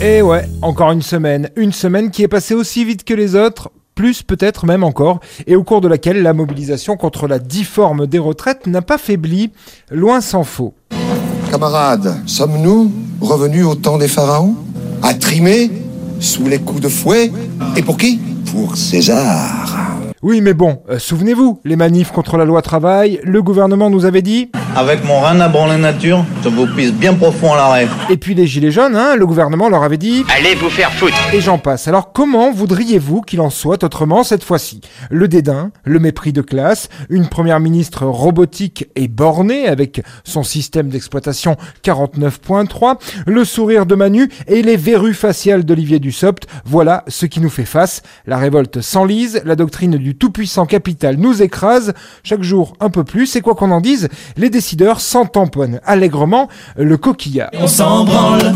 Et ouais, encore une semaine. Une semaine qui est passée aussi vite que les autres, plus peut-être même encore, et au cours de laquelle la mobilisation contre la difforme des retraites n'a pas faibli, loin s'en faut. Camarades, sommes-nous revenus au temps des pharaons? À trimer Sous les coups de fouet Et pour qui? Pour César. Oui, mais bon, euh, souvenez-vous, les manifs contre la loi travail, le gouvernement nous avait dit. Avec mon rein à branler nature, je vous pisse bien profond à l'arrêt. Et puis les gilets jaunes, hein, le gouvernement leur avait dit. Allez vous faire foutre Et j'en passe. Alors comment voudriez-vous qu'il en soit autrement cette fois-ci? Le dédain, le mépris de classe, une première ministre robotique et bornée avec son système d'exploitation 49.3, le sourire de Manu et les verrues faciales d'Olivier Dussopt, voilà ce qui nous fait face. La révolte s'enlise, la doctrine du tout-puissant capital nous écrase chaque jour un peu plus, et quoi qu'on en dise, les décideurs s'en tamponnent allègrement le coquillard. On s'en branle.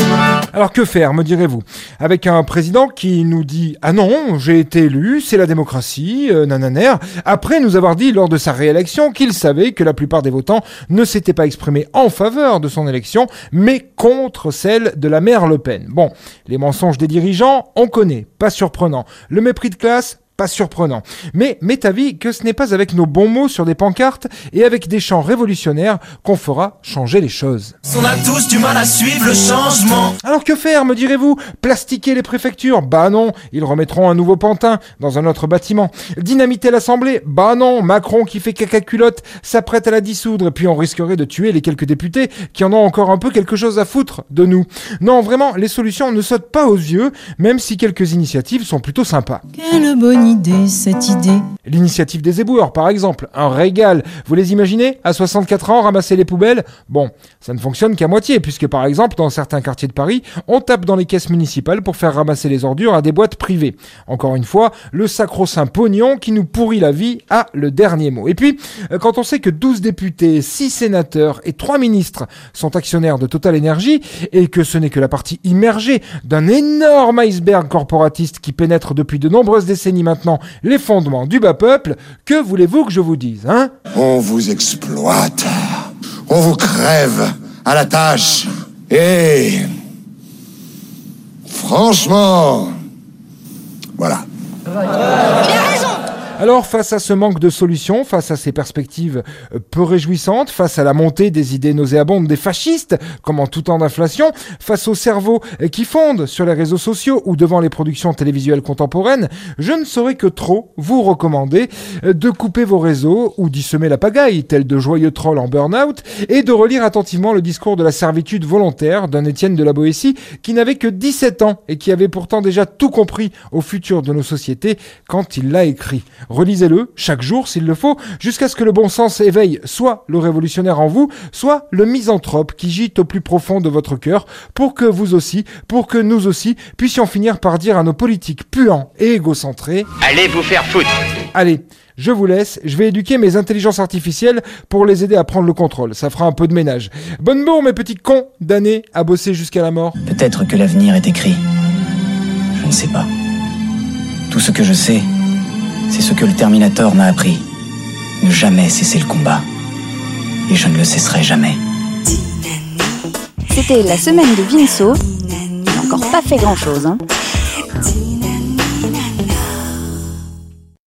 Alors que faire, me direz-vous? Avec un président qui nous dit « Ah non, j'ai été élu, c'est la démocratie, euh, nananaire », après nous avoir dit lors de sa réélection qu'il savait que la plupart des votants ne s'étaient pas exprimés en faveur de son élection, mais contre celle de la mère Le Pen. Bon, les mensonges des dirigeants, on connaît, pas surprenant. Le mépris de classe, pas surprenant. Mais m'est avis que ce n'est pas avec nos bons mots sur des pancartes et avec des chants révolutionnaires qu'on fera changer les choses. On a tous du mal à suivre le changement. Alors que faire, me direz-vous? Plastiquer les préfectures? Bah non, ils remettront un nouveau pantin dans un autre bâtiment. Dynamiter l'Assemblée? Bah non, Macron qui fait caca culotte s'apprête à la dissoudre, et puis on risquerait de tuer les quelques députés qui en ont encore un peu quelque chose à foutre de nous. Non, vraiment, les solutions ne sautent pas aux yeux, même si quelques initiatives sont plutôt sympas. Quelle L'initiative des éboueurs, par exemple, un régal. Vous les imaginez? À 64 ans, ramasser les poubelles? Bon, ça ne fonctionne qu'à moitié, puisque par exemple, dans certains quartiers de Paris, on tape dans les caisses municipales pour faire ramasser les ordures à des boîtes privées. Encore une fois, le sacro-saint pognon qui nous pourrit la vie a le dernier mot. Et puis, euh, quand on sait que 12 députés, 6 sénateurs et 3 ministres sont actionnaires de Total Energy, et que ce n'est que la partie immergée d'un énorme iceberg corporatiste qui pénètre depuis de nombreuses décennies maintenant les fondements du bas peuple, que voulez-vous que je vous dise, hein? On vous exploite. On vous crève à la tâche. Et... Franchement... Voilà. Alors, face à ce manque de solutions, face à ces perspectives euh, peu réjouissantes, face à la montée des idées nauséabondes des fascistes, comme en tout temps d'inflation, face aux cerveaux euh, qui fondent sur les réseaux sociaux ou devant les productions télévisuelles contemporaines, je ne saurais que trop vous recommander euh, de couper vos réseaux ou d'y semer la pagaille, tel de joyeux trolls en burn-out, et de relire attentivement le discours de la servitude volontaire d'un Étienne de la Boétie qui n'avait que 17 ans et qui avait pourtant déjà tout compris au futur de nos sociétés quand il l'a écrit. Relisez-le chaque jour s'il le faut, jusqu'à ce que le bon sens éveille soit le révolutionnaire en vous, soit le misanthrope qui gîte au plus profond de votre cœur, pour que vous aussi, pour que nous aussi, puissions finir par dire à nos politiques puants et égocentrés Allez vous faire foutre Allez, je vous laisse, je vais éduquer mes intelligences artificielles pour les aider à prendre le contrôle. Ça fera un peu de ménage. Bonne bourre, mes petits cons d'années à bosser jusqu'à la mort. Peut-être que l'avenir est écrit. Je ne sais pas. Tout ce que je sais, c'est ce que le Terminator m'a appris. Ne jamais cesser le combat. Et je ne le cesserai jamais. C'était la semaine de Vinceau. Il n'a encore pas fait grand chose, hein.